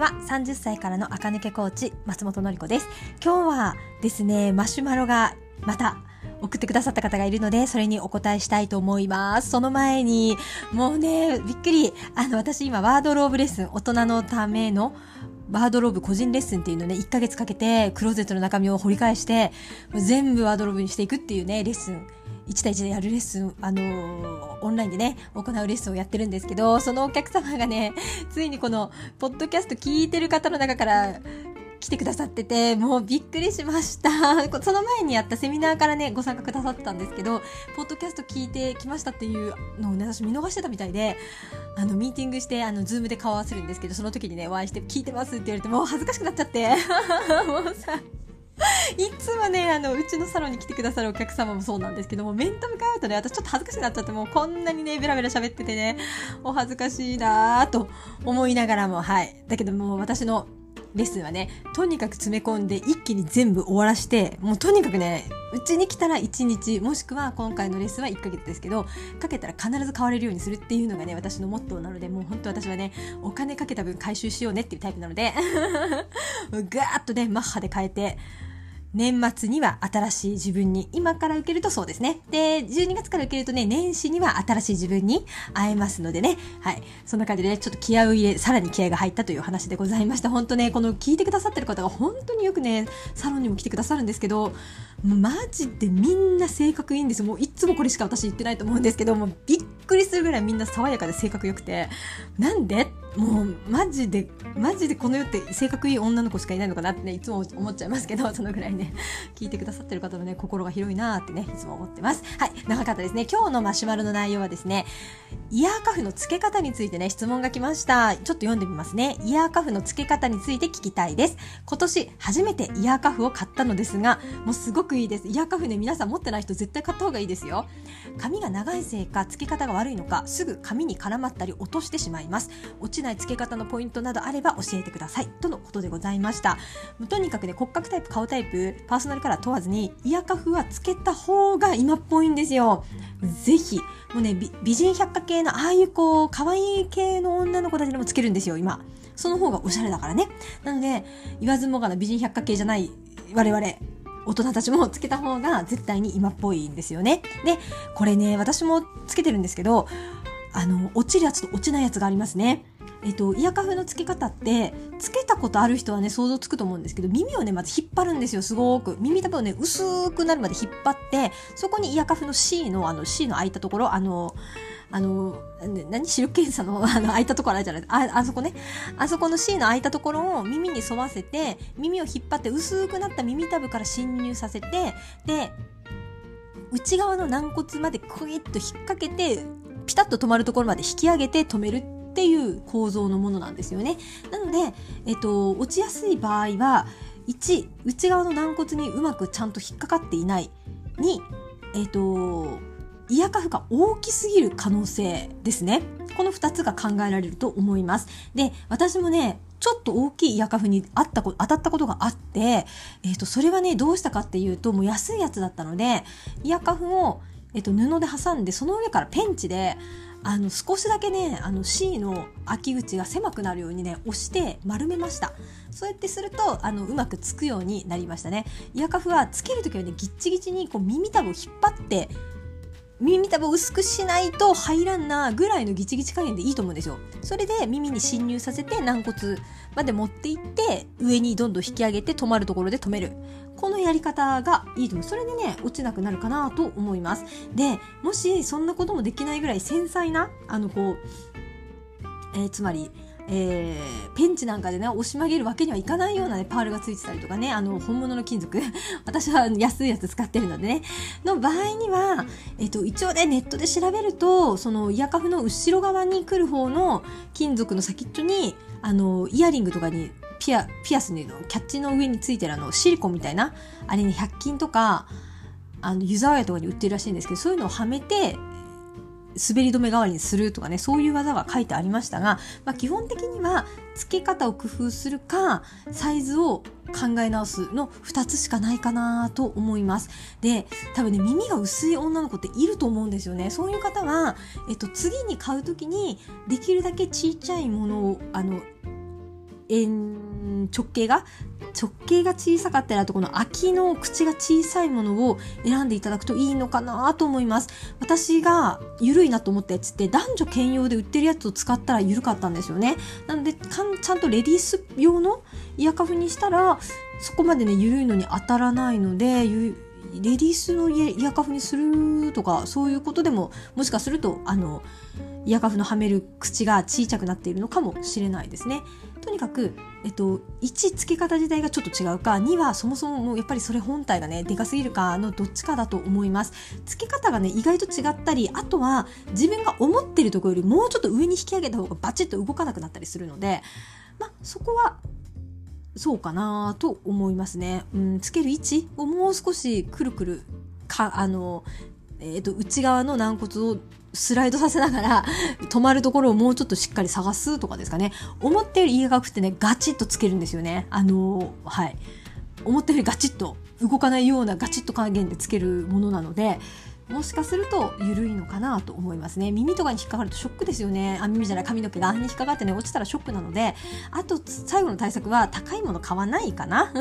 は30歳からの赤抜けコーチ松本のり子です今日はですねマシュマロがまた送ってくださった方がいるので、それにお答えしたいと思います。その前に、もうね、びっくり。あの、私今、ワードローブレッスン、大人のための、ワードローブ個人レッスンっていうのね、1ヶ月かけて、クローゼットの中身を掘り返して、全部ワードローブにしていくっていうね、レッスン1対1でやるレッスン、あのー、オンラインでね、行うレッスンをやってるんですけど、そのお客様がね、ついにこの、ポッドキャスト聞いてる方の中から、来てくださってて、もうびっくりしました。その前にやったセミナーからね、ご参加くださったんですけど、ポッドキャスト聞いてきましたっていうのをね、私見逃してたみたいで、あの、ミーティングして、あの、 Zoom で顔合わせるんですけど、その時にね、お会いして聞いてますって言われて、もう恥ずかしくなっちゃって、もうさ、いつもね、あの、うちのサロンに来てくださるお客様もそうなんですけども、面と向かうとね、私ちょっと恥ずかしくなっちゃって、もうこんなにね、ベラベラ喋っててね、お恥ずかしいなぁと思いながらも、はい。だけどもう私のレッスンはね、とにかく詰め込んで一気に全部終わらして、もうとにかくね、うちに来たら1日、もしくは今回のレッスンは1ヶ月ですけど、かけたら必ず買われるようにするっていうのがね、私のモットーなので、もう本当私はね、お金かけた分回収しようねっていうタイプなので、ガーッとね、マッハで変えて、年末には新しい自分に、今から受けるとそうですね。で、12月から受けるとね、年始には新しい自分に会えますのでね。はい。そんな感じでね、ちょっと気合を入れ、さらに気合が入ったという話でございました。本当ね、この聞いてくださってる方が本当によくね、サロンにも来てくださるんですけど、もうマジでみんな性格いいんです。もういつもこれしか私言ってないと思うんですけど、もうびっくりするぐらいみんな爽やかで性格良くて、なんで？もうマジで、マジでこの世って性格いい女の子しかいないのかなってね、いつも思っちゃいますけど、そのぐらいね、聞いてくださってる方のね、心が広いなーってね、いつも思ってます。はい、長かったですね。今日のマシュマロの内容はですね、イヤーカフの付け方についてね、質問が来ました。ちょっと読んでみますね。イヤーカフの付け方について聞きたいです。今年初めてイヤーカフを買ったのですが、もうすごくいいです。イヤーカフね、皆さん持ってない人絶対買った方がいいですよ。髪が長いせいか、付け方が悪いのか、すぐ髪に絡まったり落としてしまいます。落ちない付け方のポイントなどあれば教えてください。とのことでございました。とにかくね、骨格タイプ、顔タイプ、パーソナルカラー問わずに、イヤーカフは付けた方が今っぽいんですよ。ぜひ、もうね、美人百科系のああいうこう、可愛い系の女の子たちでもつけるんですよ、今。その方がおしゃれだからね。なので、言わずもがな美人百科系じゃない我々、大人たちもつけた方が絶対に今っぽいんですよね。で、これね、私もつけてるんですけど、あの、落ちるやつと落ちないやつがありますね。えっと、イヤカフの付け方って、つけたことある人はね、想像つくと思うんですけど、耳をね、まず引っ張るんですよ、すごく。耳たぶをね、薄くなるまで引っ張って、そこにイヤカフの C の、あの、C の開いたところ、あの、あの、何？視力検査の あの開いたところあるじゃない？あ、あそこね。あそこの C の開いたところを耳に沿わせて、耳を引っ張って薄くなった耳たぶから侵入させて、で、内側の軟骨までクイッと引っ掛けて、ピタッと止まるところまで引き上げて止めるっていう構造のものなんですよね。なので、えっと、落ちやすい場合は、1、内側の軟骨にうまくちゃんと引っかかっていない。2、えっと、イヤカフが大きすぎる可能性ですね。この2つが考えられると思います。で、私もね、ちょっと大きいイヤカフにあった当たったことがあって、えっ、ー、と、それはね、どうしたかっていうと、もう安いやつだったので、イヤカフを、えっ、ー、と、布で挟んで、その上からペンチで、あの少しだけねあの C の開き口が狭くなるようにね押して丸めましたそうやってするとあのうまくつくようになりましたねイヤカフはつける時はねギッチギチにこう耳たぶを引っ張って耳たぶを薄くしないと入らんなぐらいのギチギチ加減でいいと思うんですよそれで耳に侵入させて軟骨まで持っていって上にどんどん引き上げて止まるところで止めるこのやり方がいいと思う。それでね、落ちなくなるかなと思います。で、もしそんなこともできないぐらい繊細な、あの、こう、えー、つまり、えー、ペンチなんかでね、押し曲げるわけにはいかないようなね、パールがついてたりとかね、あの、本物の金属。私は安いやつ使ってるのでね、の場合には、えっと、一応ね、ネットで調べると、その、イヤカフの後ろ側に来る方の金属の先っちょに、あの、イヤリングとかにピア、ピアスに、キャッチの上についてるあの、シリコンみたいな、あれに100均とか、あの、湯沢屋とかに売ってるらしいんですけど、そういうのをはめて、滑り止め代わりにするとかね、そういう技が書いてありましたが、まあ、基本的には付け方を工夫するか、サイズを考え直すの2つしかないかなと思います。で、多分ね、耳が薄い女の子っていると思うんですよね。そういう方は、えっと、次に買う時に、できるだけちっちゃいものを、あの、円直径が直径が小さかったりあとこの秋の口が小さいものを選んでいただくといいのかなと思います。私が緩いなと思ったやつって男女兼用で売ってるやつを使ったら緩かったんですよね。なのでちゃんとレディース用のイヤカフにしたらそこまでね緩いのに当たらないのでレディースのイヤカフにするとかそういうことでももしかするとあのイヤカフのはめる口が小さくなっているのかもしれないですね。とにかく、えっと、1付け方自体がちょっと違うか2はそもそももうやっぱりそれ本体がねでかすぎるかのどっちかだと思います付け方がね意外と違ったりあとは自分が思ってるところよりもうちょっと上に引き上げた方がバチッと動かなくなったりするのでまあそこはそうかなと思いますね。うん、つける位置をもう少しくるくるかあの、えーと、内側の軟骨をスライドさせながら 止まるところをもうちょっとしっかり探すとかですかね。思ったより家がってねガチッとつけるんですよね。あのはい。思ったよりガチッと動かないようなガチッと加減でつけるものなのでもしかすると緩いのかなと思いますね。耳とかに引っかかるとショックですよね。あ耳じゃない髪の毛が。に引っかかってね落ちたらショックなので。あと最後の対策は高いもの買わないかな。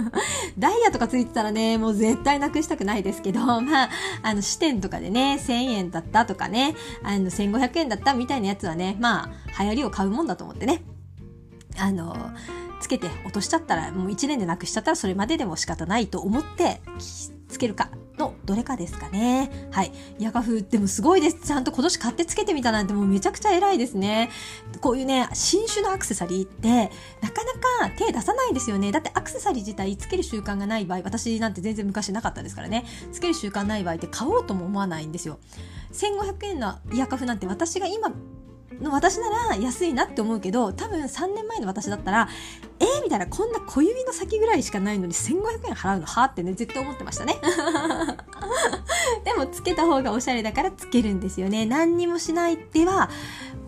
ダイヤとかついてたらねもう絶対なくしたくないですけど。まああの支店とかでね1000円だったとかねあの1500円だったみたいなやつはねまあ流行りを買うもんだと思ってね。あのつけて落としちゃったらもう1年でなくしちゃったらそれまででも仕方ないと思ってつけるか。のどれかですかね。はい。ヤカフでもすごいです。ちゃんと今年買ってつけてみたなんてもうめちゃくちゃ偉いですね。こういうね、新種のアクセサリーってなかなか手出さないですよね。だってアクセサリー自体つける習慣がない場合、私なんて全然昔なかったですからね。つける習慣ない場合って買おうとも思わないんですよ。1500円のイヤカフなんて私が今の私なら安いなって思うけど多分3年前の私だったらえー、みたいなこんな小指の先ぐらいしかないのに1500円払うの？はってね絶対思ってましたね。でもつけた方がおしゃれだからつけるんですよね。何にもしないでは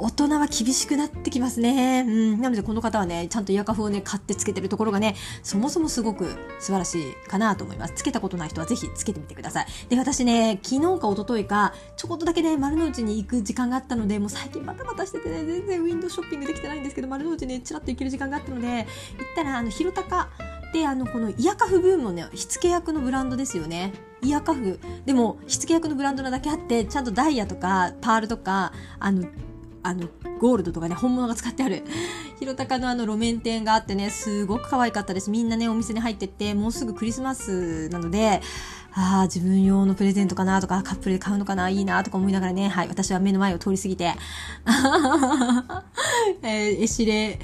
大人は厳しくなってきますね。うん。なのでこの方はね、ちゃんとイヤカフをね、買ってつけてるところがね、そもそもすごく素晴らしいかなと思います。つけたことない人はぜひつけてみてください。で、私ね、昨日か一昨日か、ちょこっとだけね、丸の内に行く時間があったので、もう最近バタバタしててね、全然ウィンドウショッピングできてないんですけど、丸の内ね、ちらっと行ける時間があったので、行ったら、あの、広高で、あの、このイヤカフブームのね、火付け役のブランドですよね。イヤカフ。でも、火付け役のブランドなだけあって、ちゃんとダイヤとか、パールとか、あの、あの、ゴールドとかね、本物が使ってある、広高のあの路面店があってね、すごく可愛かったです。みんなね、お店に入ってって、もうすぐクリスマスなので、ああ、自分用のプレゼントかなとか、カップルで買うのかな、いいなとか思いながらね、はい、私は目の前を通り過ぎて、えー、エシレ、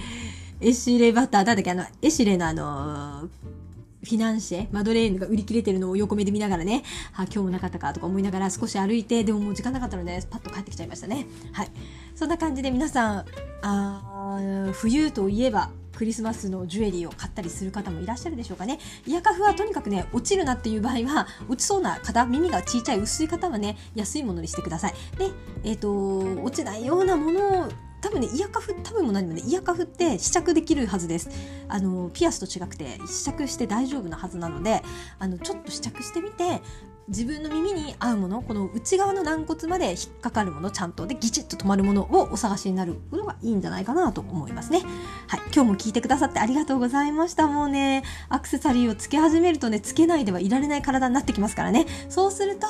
エシレバター、なんだっけ、あの、エシレのあのー、フィナンシェ、マドレーヌが売り切れてるのを横目で見ながらね、あ、今日もなかったかとか思いながら少し歩いて、でももう時間なかったので、パッと帰ってきちゃいましたね。はい。そんな感じで皆さん、あ冬といえば、クリスマスのジュエリーを買ったりする方もいらっしゃるでしょうかね。イヤカフはとにかくね、落ちるなっていう場合は、落ちそうな方、耳が小さい薄い方はね、安いものにしてください。で、えっ、ー、と、落ちないようなものを多分ねイヤカフ多分も何もねイヤカフって試着できるはずです。あのピアスと違くて試着して大丈夫なはずなのであのちょっと試着してみて自分の耳に合うものこの内側の軟骨まで引っかかるものちゃんとでギチッと止まるものをお探しになるのがいいんじゃないかなと思いますね。はい今日も聞いてくださってありがとうございました。もうねアクセサリーをつけ始めるとねつけないではいられない体になってきますからね。そうすると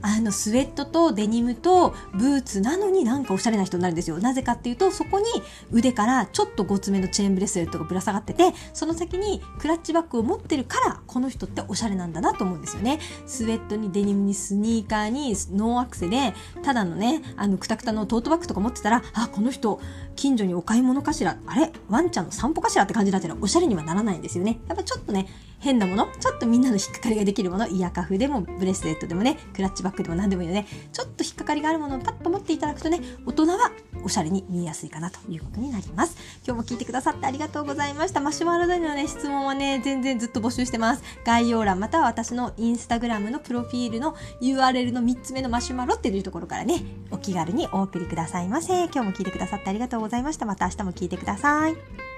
あのスウェットとデニムとブーツなのになんかおしゃれな人になるんですよ。なぜかっていうとそこに腕からちょっとごつめのチェーンブレスレットがぶら下がっててその先にクラッチバッグを持ってるからこの人っておしゃれなんだなと思うんですよね。スウェットトにデニムにスニーカーにノーアクセでただのねあのくたくたのトートバッグとか持ってたらあこの人近所にお買い物かしらあれ？ワンちゃんの散歩かしらって感じだったらおしゃれにはならないんですよね。やっぱちょっとね変なものちょっとみんなの引っかかりができるものイヤカフでもブレスレットでもねクラッチバッグでも何でもいいのでちょっと引っかかりがあるものをパッと持っていただくとね大人はおしゃれに見えやすいかなということになります。今日も聞いてくださってありがとうございました。マシュマロでのね質問はね全然ずっと募集してます。概要欄または私のインスタグラムのプロフィールの URL の3つ目のマシュマロっていうところからねお気軽にお送りくださいませ。今日も聞いてくださってありがとうございました。また明日も聞いてください。